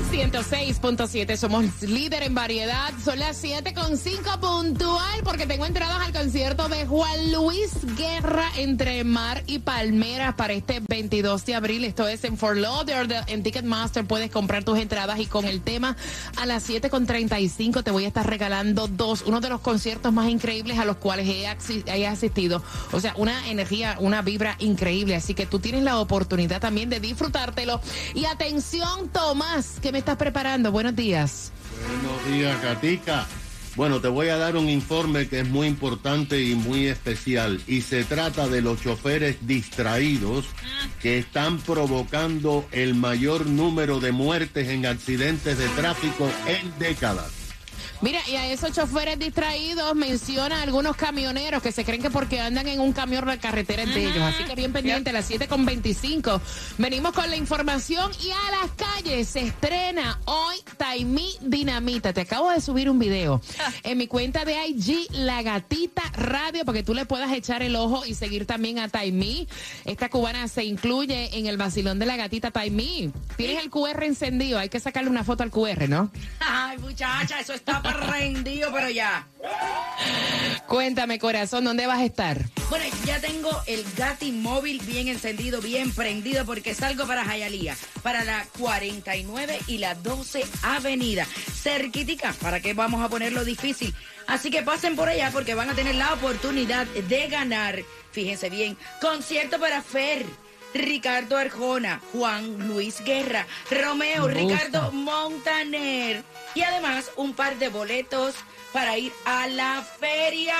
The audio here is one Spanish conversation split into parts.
El nuevo Sol 106.7. Somos líder en variedad. Son las 7.5 puntual porque tengo entradas al concierto de Juan Luis Guerra entre Mar y Palmeras para este 22 de abril. Esto es en For Lauderdale. En Ticketmaster puedes comprar tus entradas y con el tema a las 7.35 te voy a estar regalando dos. Uno de los conciertos más increíbles a los cuales he asistido. O sea, una energía, una vibra increíble. Así que tú tienes la oportunidad también de disfrutártelo. Y atención, Tomás, que me estás preparando. Buenos días. Buenos días, Gatica. Bueno, te voy a dar un informe que es muy importante y muy especial. Y se trata de los choferes distraídos que están provocando el mayor número de muertes en accidentes de tráfico en décadas. Mira, y a esos choferes distraídos menciona algunos camioneros que se creen que porque andan en un camión la carretera es de ellos. Así que bien pendiente, a las 7.25. Venimos con la información y a las calles se estrena hoy Taimí Dinamita. Te acabo de subir un video en mi cuenta de IG, La Gatita Radio, para que tú le puedas echar el ojo y seguir también a Taimí. Esta cubana se incluye en el vacilón de la gatita Taimí. Tienes el QR encendido, hay que sacarle una foto al QR, ¿no? Ay, muchacha, eso está rendido, pero ya. Cuéntame, corazón, ¿dónde vas a estar? Bueno, ya tengo el Gati móvil bien encendido, bien prendido, porque salgo para Jayalía, para la 49 y la 12 Avenida. Cerquitica, ¿para qué vamos a ponerlo difícil? Así que pasen por allá porque van a tener la oportunidad de ganar. Fíjense bien, concierto para Fer. Ricardo Arjona, Juan Luis Guerra, Romeo. Ricardo Montaner. Y además un par de boletos para ir a la feria.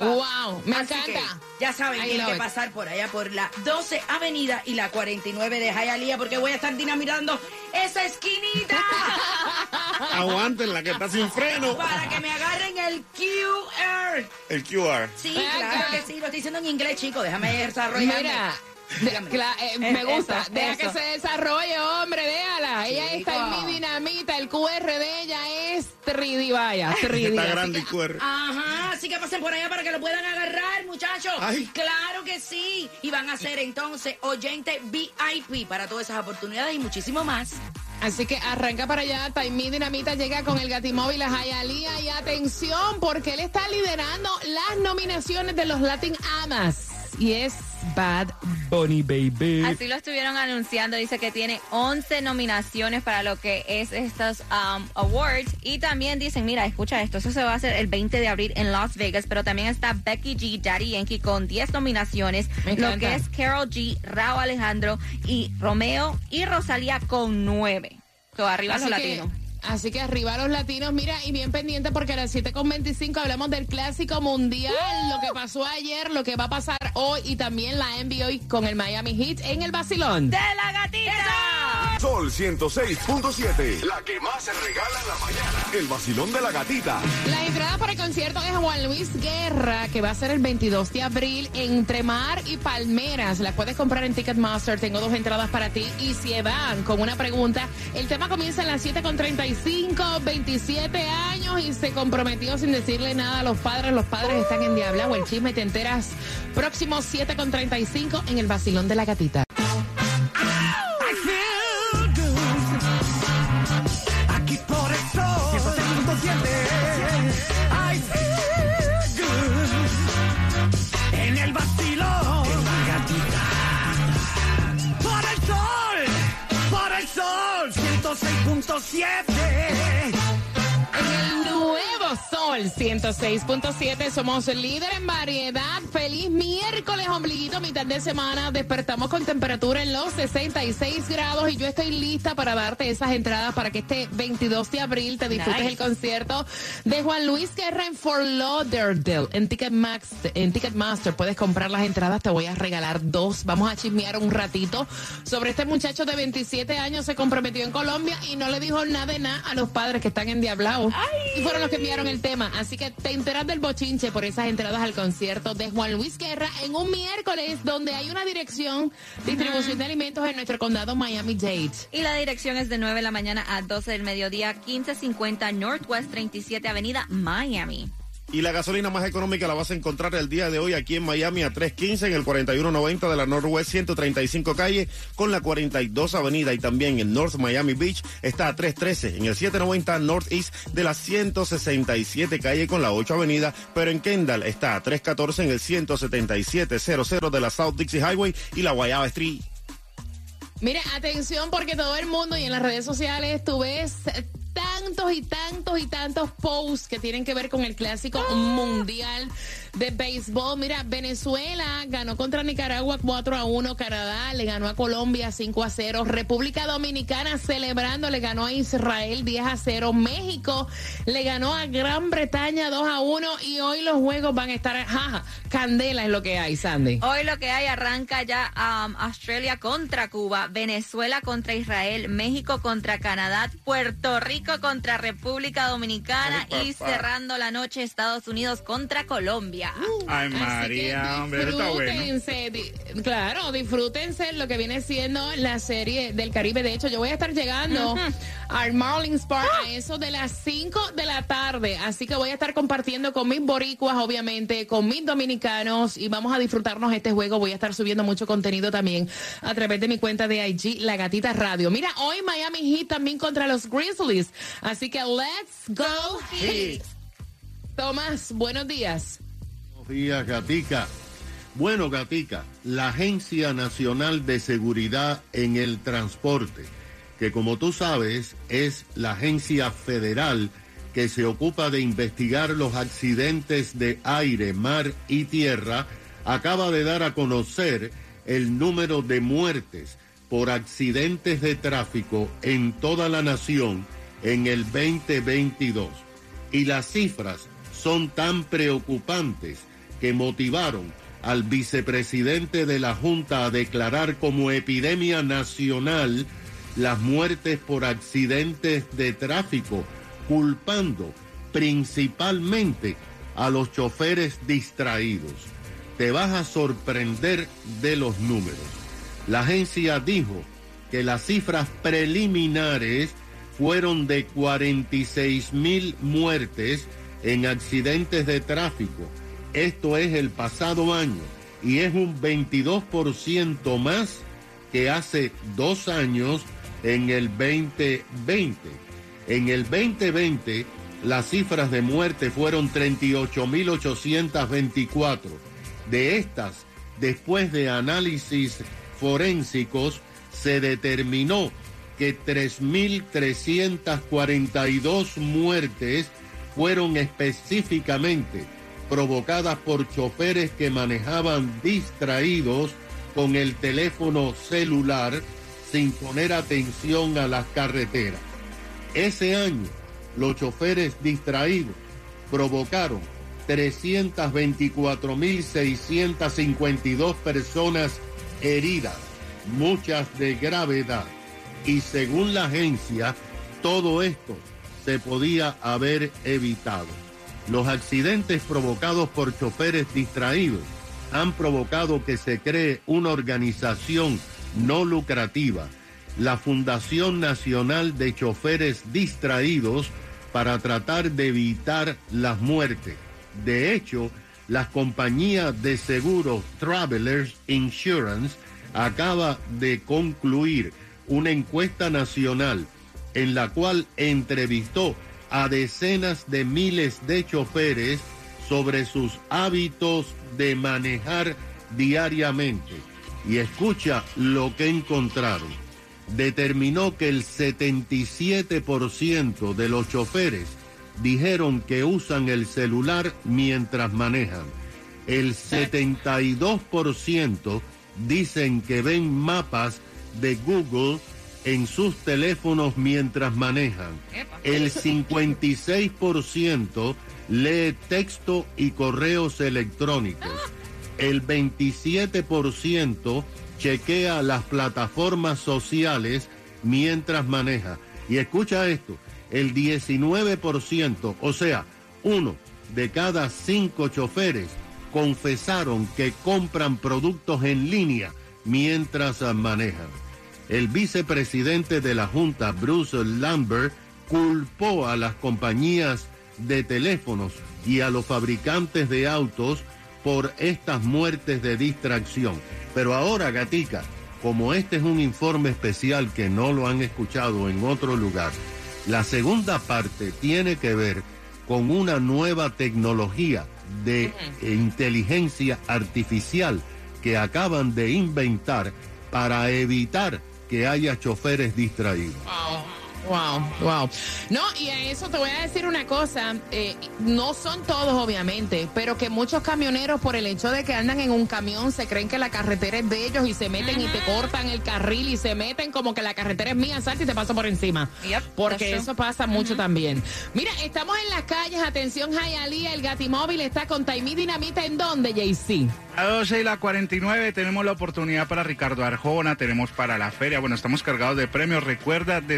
¡Wow! Me Así que encanta. ya saben, tienen que it. pasar por allá por la 12 Avenida y la 49 de Hialeah porque voy a estar dinamitando esa esquinita Aguántenla, que está sin freno. para que me agarren el QR. El QR. Sí, claro que sí, lo estoy diciendo en inglés, chicos. Déjame desarrollarme. Mira, eh, me Eso, gusta. Deja eso. que se desarrolle, hombre, déjala. Ella está en mi dinamita. El QR de ella es 3D, vaya. 3D. Así que- QR. Ajá, así que pasen por allá para que lo puedan agarrar, muchachos. Ay. Claro que sí. Y van a ser entonces oyente VIP para todas esas oportunidades y muchísimo más. Así que arranca para allá. Taimí Dinamita llega con el Gatimóvil a Jayalía. Y atención, porque él está liderando las nominaciones de los Latin Amas. Y es Bad Bunny, baby. Así lo estuvieron anunciando. Dice que tiene 11 nominaciones para lo que es estos um, awards. Y también dicen, mira, escucha esto, eso se va a hacer el 20 de abril en Las Vegas. Pero también está Becky G, Daddy Yankee con 10 nominaciones. Lo que es Carol G, Raúl Alejandro y Romeo y Rosalía con 9. So, arriba los latinos. Así que arriba los latinos, mira, y bien pendiente porque a las 7.25 hablamos del clásico mundial, lo que pasó ayer, lo que va a pasar hoy y también la NBA con el Miami Heat en el Basilón. ¡De la gatita! Sol 106.7. La que más se regala en la mañana. El vacilón de la gatita. La entrada para el concierto de Juan Luis Guerra, que va a ser el 22 de abril entre Mar y Palmeras. La puedes comprar en Ticketmaster. Tengo dos entradas para ti. Y si van con una pregunta, el tema comienza a las 7.35, 27 años y se comprometió sin decirle nada a los padres. Los padres están en Diabla o el chisme te enteras próximo 7.35 en el Basilón de la Gatita. Sol 106.7. Somos líder en variedad. Feliz miércoles, ombliguito, mitad de semana. Despertamos con temperatura en los 66 grados y yo estoy lista para darte esas entradas para que este 22 de abril te disfrutes el concierto de Juan Luis Guerra en Fort Lauderdale en Ticketmax, en Ticketmaster. Puedes comprar las entradas, te voy a regalar dos. Vamos a chismear un ratito sobre este muchacho de 27 años se comprometió en Colombia y no le dijo nada de nada a los padres que están endiablados. Y fueron los que enviaron el tema. Así que te enteras del bochinche por esas entradas al concierto de Juan Luis Guerra en un miércoles donde hay una dirección, distribución de alimentos en nuestro condado Miami-Dade. Y la dirección es de 9 de la mañana a 12 del mediodía, 1550 Northwest 37 Avenida, Miami. Y la gasolina más económica la vas a encontrar el día de hoy aquí en Miami a 315 en el 4190 de la Northwest 135 calle con la 42 avenida y también en North Miami Beach está a 313 en el 790 Northeast de la 167 calle con la 8 avenida, pero en Kendall está a 314 en el 17700 de la South Dixie Highway y la Guayaba Street. Mire, atención porque todo el mundo y en las redes sociales tú ves tantos y tantos y tantos posts que tienen que ver con el clásico mundial de béisbol. Mira, Venezuela ganó contra Nicaragua 4 a 1, Canadá le ganó a Colombia 5 a 0, República Dominicana celebrando le ganó a Israel 10 a 0, México le ganó a Gran Bretaña 2 a 1 y hoy los juegos van a estar, jaja, candela es lo que hay, Sandy. Hoy lo que hay arranca ya um, Australia contra Cuba, Venezuela contra Israel, México contra Canadá, Puerto Rico contra República Dominicana y cerrando la noche Estados Unidos contra Colombia. Ay, María, hombre, está bueno. Claro, disfrútense lo que viene siendo la serie del Caribe. De hecho, yo voy a estar llegando al Marlins Park a eso de las 5 de la tarde. Así que voy a estar compartiendo con mis boricuas, obviamente, con mis dominicanos y vamos a disfrutarnos este juego. Voy a estar subiendo mucho contenido también a través de mi cuenta de IG, La Gatita Radio. Mira, hoy Miami Heat también contra los Grizzlies. Así que let's go Heat. Tomás, buenos días. Buenos días, Gatica. Bueno, Gatica, la Agencia Nacional de Seguridad en el Transporte, que como tú sabes es la agencia federal que se ocupa de investigar los accidentes de aire, mar y tierra, acaba de dar a conocer el número de muertes por accidentes de tráfico en toda la nación en el 2022. Y las cifras son tan preocupantes que motivaron al vicepresidente de la Junta a declarar como epidemia nacional las muertes por accidentes de tráfico, culpando principalmente a los choferes distraídos. Te vas a sorprender de los números. La agencia dijo que las cifras preliminares fueron de 46 mil muertes en accidentes de tráfico. Esto es el pasado año y es un 22% más que hace dos años en el 2020. En el 2020 las cifras de muerte fueron 38.824. De estas, después de análisis forensicos, se determinó que 3.342 muertes fueron específicamente provocadas por choferes que manejaban distraídos con el teléfono celular sin poner atención a las carreteras. Ese año, los choferes distraídos provocaron 324.652 personas heridas, muchas de gravedad. Y según la agencia, todo esto se podía haber evitado. Los accidentes provocados por choferes distraídos han provocado que se cree una organización no lucrativa, la Fundación Nacional de Choferes Distraídos, para tratar de evitar las muertes. De hecho, la compañía de seguros Travelers Insurance acaba de concluir una encuesta nacional en la cual entrevistó a decenas de miles de choferes sobre sus hábitos de manejar diariamente. Y escucha lo que encontraron. Determinó que el 77% de los choferes dijeron que usan el celular mientras manejan. El 72% dicen que ven mapas de Google en sus teléfonos mientras manejan. El 56% lee texto y correos electrónicos. El 27% chequea las plataformas sociales mientras maneja. Y escucha esto, el 19%, o sea, uno de cada cinco choferes confesaron que compran productos en línea mientras manejan. El vicepresidente de la Junta, Bruce Lambert, culpó a las compañías de teléfonos y a los fabricantes de autos por estas muertes de distracción. Pero ahora, gatica, como este es un informe especial que no lo han escuchado en otro lugar, la segunda parte tiene que ver con una nueva tecnología de inteligencia artificial que acaban de inventar para evitar que haya choferes distraídos. Wow. No, y a eso te voy a decir una cosa, eh, no son todos obviamente, pero que muchos camioneros por el hecho de que andan en un camión se creen que la carretera es de ellos y se meten y te cortan el carril y se meten como que la carretera es mía, salta y te paso por encima. Porque eso pasa mucho también. Mira, estamos en las calles, atención Jayalía, el Gatimóvil está con Taimí Dinamita, ¿en dónde, JC? A 12 y la 49 tenemos la oportunidad para Ricardo Arjona, tenemos para la feria. Bueno, estamos cargados de premios. Recuerda de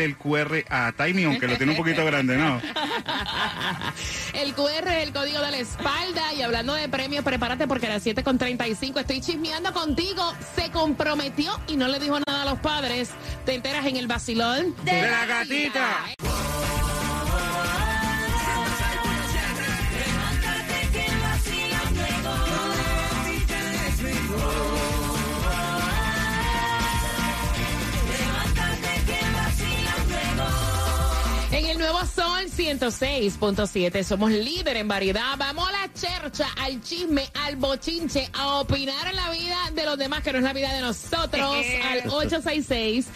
el QR a Taimi, aunque lo tiene un poquito grande, ¿no? el QR es el código de la espalda. Y hablando de premios, prepárate porque a las 7.35 estoy chismeando contigo. Se comprometió y no le dijo nada a los padres. Te enteras en el vacilón de, la gatita. Nuevo Sol 106.7 somos líder en variedad. Vamos a la chercha, al chisme, al bochinche, a opinar en la vida de los demás, que no es la vida de nosotros, al 866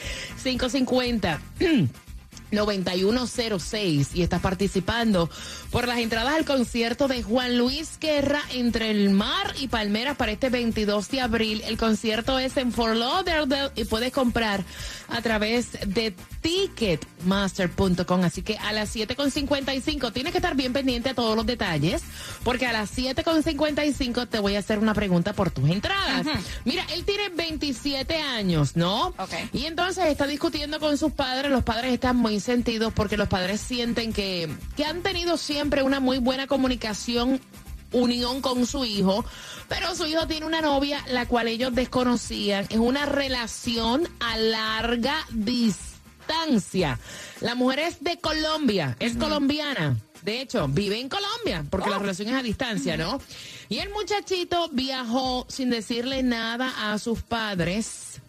550 9106 y estás participando por las entradas al concierto de Juan Luis Guerra entre el mar y Palmeras para este 22 de abril. El concierto es en Fort Lauderdale y puedes comprar a través de ticketmaster.com. Así que a las 7.55 tienes que estar bien pendiente a todos los detalles porque a las 7.55 te voy a hacer una pregunta por tus entradas. Mira, él tiene 27 años, ¿no? Y entonces está discutiendo con sus padres. Los padres están muy sentidos porque los padres sienten que, que han tenido siempre una muy buena comunicación unión con su hijo, pero su hijo tiene una novia la cual ellos desconocían. Es una relación a larga distancia. La mujer es de Colombia, es colombiana. De hecho, vive en Colombia, porque la relación es a distancia, ¿no? Y el muchachito viajó sin decirle nada a sus padres.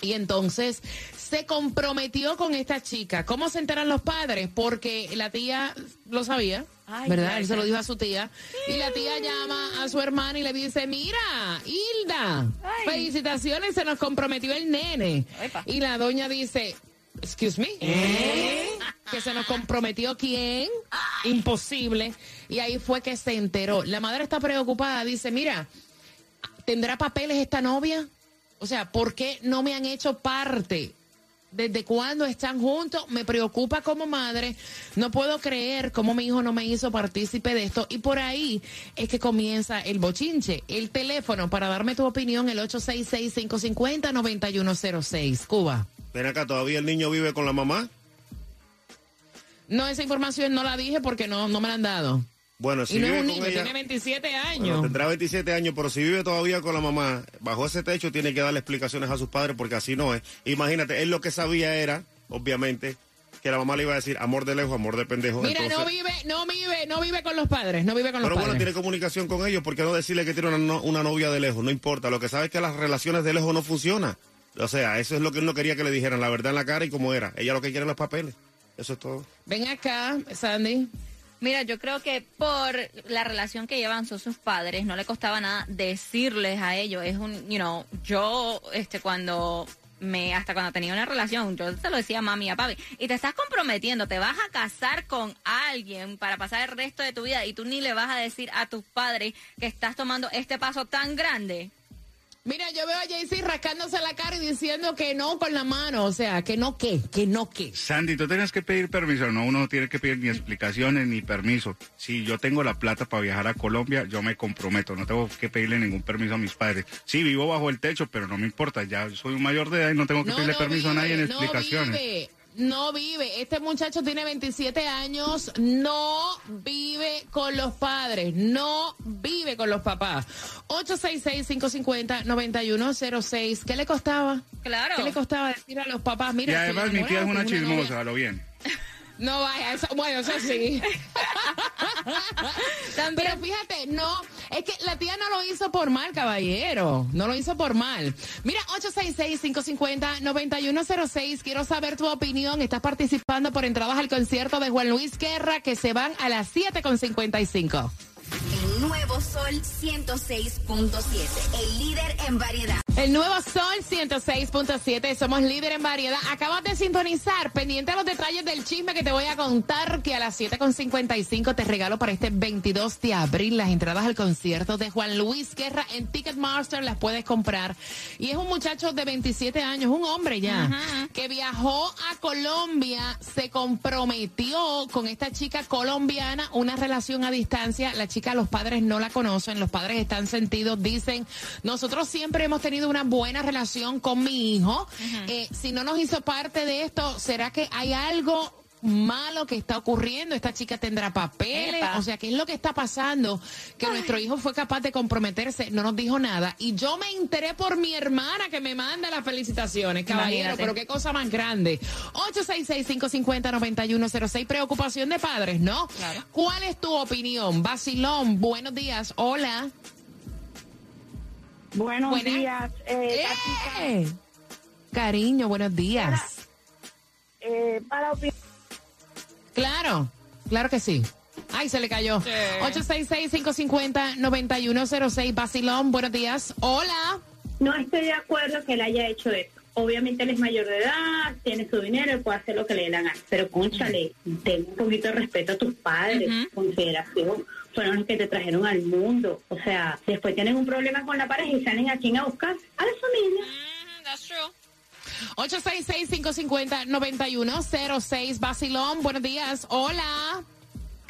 Y entonces se comprometió con esta chica. ¿Cómo se enteran los padres? Porque la tía lo sabía. ¿Verdad? Él se lo dijo a su tía. Y la tía llama a su hermana y le dice, mira, Hilda, felicitaciones, se nos comprometió el nene. Y la doña dice, excuse me, que se nos comprometió quién, imposible. Y ahí fue que se enteró. La madre está preocupada, dice, mira, ¿tendrá papeles esta novia? O sea, ¿por qué no me han hecho parte? ¿Desde cuándo están juntos? Me preocupa como madre. No puedo creer cómo mi hijo no me hizo partícipe de esto. Y por ahí es que comienza el bochinche. El teléfono para darme tu opinión, el 866-550-9106. Cuba. Ven acá, ¿todavía el niño vive con la mamá? No, esa información no la dije porque no, no me la han dado. Bueno, si y no vive es un niño, ella- tiene 27 años. Bueno, tendrá 27 años, pero si vive todavía con la mamá, bajo ese techo, tiene que darle explicaciones a sus padres porque así no es. Imagínate, él lo que sabía era, obviamente, que la mamá le iba a decir amor de lejos, amor de pendejo. Mira, entonces- no vive, no vive, no vive con los padres, no vive con los Pero bueno, padres. tiene comunicación con ellos, ¿por qué no decirle que tiene una, no- una novia de lejos? No importa, lo que sabe es que las relaciones de lejos no funcionan. O sea, eso es lo que él no quería que le dijeran, la verdad en la cara y como era. Ella lo que quiere es los papeles. Eso es todo. Ven acá, Sandy. Mira, yo creo que por la relación que llevan son sus padres, no le costaba nada decirles a ellos. Es un, you know, yo, este, cuando me hasta cuando tenía una relación, yo te lo decía a mami y a papi, y te estás comprometiendo, te vas a casar con alguien para pasar el resto de tu vida y tú ni le vas a decir a tus padres que estás tomando este paso tan grande. Mira, yo veo a Jaycee rascándose la cara y diciendo que no con la mano, o sea, que no qué, que no qué. Sandy, tú tienes que pedir permiso, no, uno no tiene que pedir ni explicaciones ni permiso. Si yo tengo la plata para viajar a Colombia, yo me comprometo, no tengo que pedirle ningún permiso a mis padres. Sí, vivo bajo el techo, pero no me importa, ya soy un mayor de edad y no tengo que No, pedirle no permiso a nadie en explicaciones. Vive, no vive. Este muchacho tiene 27 años, no vive con los padres, no vive con los papás. 866-550-9106. ¿Qué le costaba? Claro. ¿Qué le costaba decir a los papás? Mira, Y además mi tía es una chismosa, a lo bien. No vaya, eso, bueno, eso sí. Pero fíjate, no, es que la tía no lo hizo por mal, caballero. No lo hizo por mal. Mira, 866-550-9106. Quiero saber tu opinión. Estás participando por entradas al concierto de Juan Luis Guerra que se van a las 7.55. Nuevo Sol 106.7, el líder en variedad. El nuevo Sol 106.7, somos líder en variedad. Acabas de sintonizar, pendiente a los detalles del chisme que te voy a contar, que a las 7.55 te regalo para este 22 de abril las entradas al concierto de Juan Luis Guerra en Ticketmaster, las puedes comprar. Y es un muchacho de 27 años, un hombre ya, que viajó a Colombia, se comprometió con esta chica colombiana, una relación a distancia. La chica, los padres no la conocen, los padres están sentidos, dicen, nosotros siempre hemos tenido una buena relación con mi hijo. Eh, si no nos hizo parte de esto, ¿será que hay algo malo que está ocurriendo? Esta chica tendrá papeles, Epa. o sea, ¿qué es lo que está pasando? Que nuestro hijo fue capaz de comprometerse, no nos dijo nada. Y yo me enteré por mi hermana que me manda las felicitaciones, caballero, Imagínate. pero qué cosa más grande. 866-550-9106, preocupación de padres, ¿no? Claro. ¿Cuál es tu opinión? Basilón, buenos días, hola. Buenos Buenas. días, eh. ¡Eh! Cariño, buenos días. Eh, para opinar, Claro, claro que sí. Ay, se le cayó. 866-550-9106. Basilón, buenos días. Hola. no estoy de acuerdo que él haya hecho eso. Obviamente él es mayor de edad, tiene su dinero y puede hacer lo que le dé la gana. Pero, conchale, ten un poquito de respeto a tus padres, consideración. Fueron los que te trajeron al mundo. O sea, después tienen un problema con la pareja y salen a quién a buscar a la familia. Mm, that's true. 866-550-9106. Basilón, buenos días. Hola.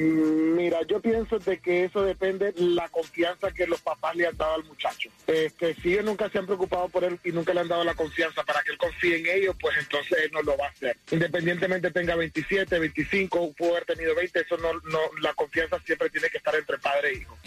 Mira, yo pienso de que eso depende de la confianza que los papás le han dado al muchacho. Este, si ellos nunca se han preocupado por él y nunca le han dado la confianza para que él confíe en ellos, pues entonces él no lo va a hacer. Independientemente tenga 27, 25, pudo haber tenido 20, eso no, no, la confianza siempre tiene que estar entre padre e hijo.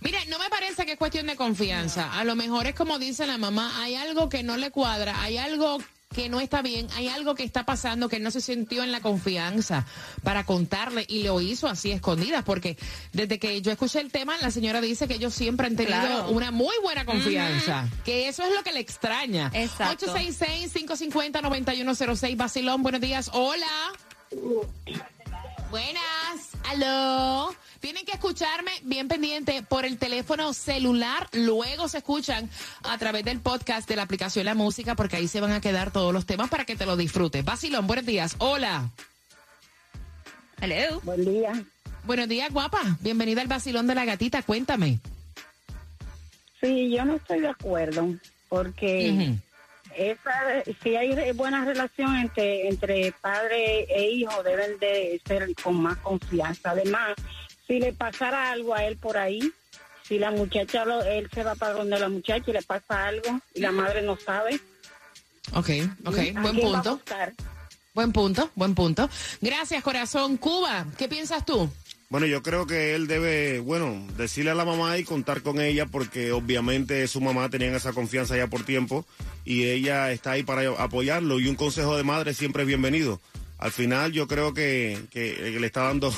Mire, no me parece que es cuestión de confianza. A lo mejor es como dice la mamá, hay algo que no le cuadra, hay algo que no está bien, hay algo que está pasando que no se sintió en la confianza para contarle y lo hizo así escondidas, porque desde que yo escuché el tema, la señora dice que ellos siempre han tenido Claro. una muy buena confianza, que eso es lo que le extraña. Exacto. 866-550-9106, Basilón, buenos días, hola. Buenas, aló. Tienen que escucharme bien pendiente por el teléfono celular. Luego se escuchan a través del podcast de la aplicación La Música, porque ahí se van a quedar todos los temas para que te lo disfrutes. Basilón, buenos días. Hola. Hello. Buen día. Buenos días, guapa. Bienvenida al Basilón de la Gatita. Cuéntame. Sí, yo no estoy de acuerdo porque. Esa, si hay buena relación entre entre padre e hijo deben de ser con más confianza. Además, si le pasara algo a él por ahí, si la muchacha, lo- él se va para donde la muchacha y le pasa algo y la madre no sabe, Ok, ok. ¿a Buen punto. Buen punto, buen punto. Gracias, corazón. Cuba, ¿qué piensas tú? Bueno, yo creo que él debe, bueno, decirle a la mamá y contar con ella porque obviamente su mamá tenían esa confianza ya por tiempo y ella está ahí para apoyarlo y un consejo de madre siempre es bienvenido. Al final yo creo que, que le está dando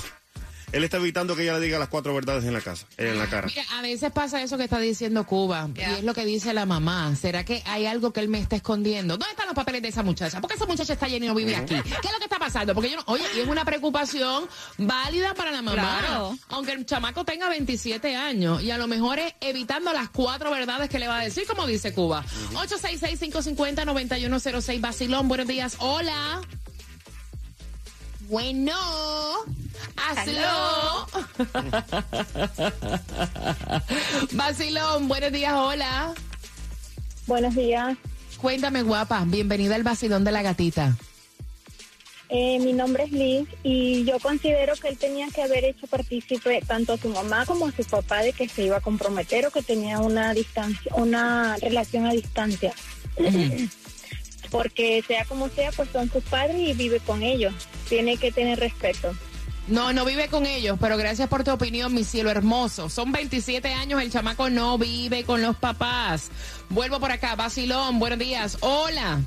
él está evitando que ella le diga las cuatro verdades en la casa, en la cara. Mira, a veces pasa eso que está diciendo Cuba, y es lo que dice la mamá. ¿Será que hay algo que él me está escondiendo? ¿Dónde están los papeles de esa muchacha? ¿Por qué esa muchacha está llena y no vive aquí? ¿Qué es lo que está pasando? Porque yo no, oye, y es una preocupación válida para la mamá. Claro. Aunque el chamaco tenga 27 años y a lo mejor es evitando las cuatro verdades que le va a decir, como dice Cuba. 866-550-9106, Basilón, buenos días. Hola. Bueno, hazlo. Basilón, buenos días, hola. Buenos días. Cuéntame, guapa, bienvenida al Basilón de la Gatita. Eh, mi nombre es Liz y yo considero que él tenía que haber hecho partícipe tanto a su mamá como a su papá de que se iba a comprometer o que tenía una distancia, una relación a distancia. Porque sea como sea, pues son sus padres y vive con ellos. Tiene que tener respeto. No, no vive con ellos, pero gracias por tu opinión, mi cielo hermoso. Son 27 años, el chamaco no vive con los papás. Vuelvo por acá, Basilón, buenos días. Hola.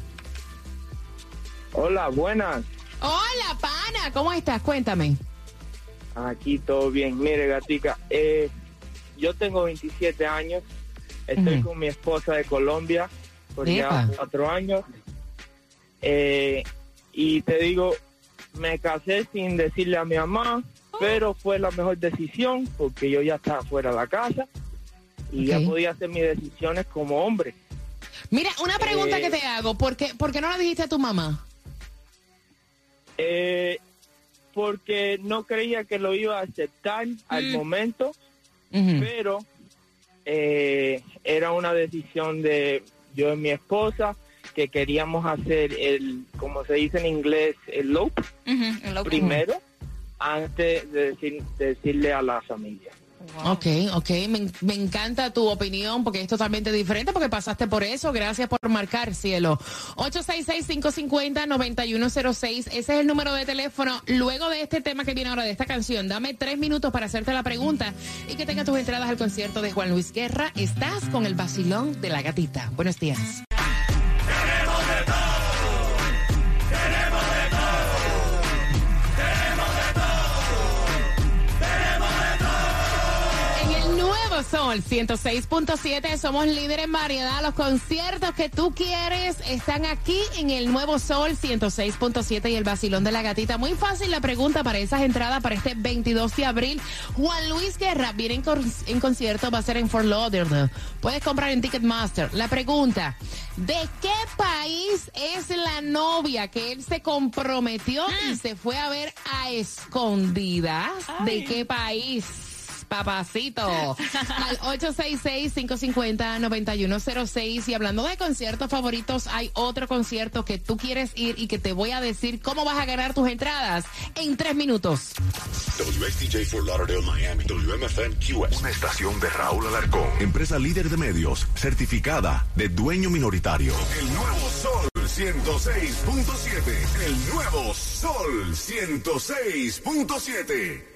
Hola, buenas. Hola, pana, ¿cómo estás? Cuéntame. Aquí todo bien. Mire, gatica, eh, yo tengo 27 años. Estoy con mi esposa de Colombia por Epa. ya cuatro años. Eh, y te digo, me casé sin decirle a mi mamá, pero fue la mejor decisión porque yo ya estaba fuera de la casa y ya podía hacer mis decisiones como hombre. Mira, una pregunta Eh, que te hago. ¿Por qué, ¿Por qué no la dijiste a tu mamá? Eh, porque no creía que lo iba a aceptar al Mm. momento, pero eh, era una decisión de yo y mi esposa que queríamos hacer el, como se dice en inglés, el loop primero antes de, decir- de decirle a la familia. Ok, ok, me, me encanta tu opinión porque es totalmente diferente porque pasaste por eso. Gracias por marcar, cielo. 866-550-9106, ese es el número de teléfono. Luego de este tema que viene ahora, de esta canción, dame tres minutos para hacerte la pregunta y que tengas tus entradas al concierto de Juan Luis Guerra. Estás con el vacilón de la gatita. Buenos días. Nuevo Sol 106.7 somos líderes en variedad. Los conciertos que tú quieres están aquí en el nuevo Sol 106.7 y el vacilón de la gatita. Muy fácil la pregunta para esas entradas para este 22 de abril. Juan Luis Guerra viene en, con- en concierto, va a ser en Fort Lauderdale. Puedes comprar en Ticketmaster. La pregunta, ¿de qué país es la novia que él se comprometió y se fue a ver a escondidas? ¿De qué país? Papacito. Al 866-550-9106. Y hablando de conciertos favoritos, hay otro concierto que tú quieres ir y que te voy a decir cómo vas a ganar tus entradas en tres minutos. WXTJ for Lauderdale, Miami. WMFM QS. Una estación de Raúl Alarcón. Empresa líder de medios, certificada de dueño minoritario. El nuevo Sol 106.7. El nuevo Sol 106.7.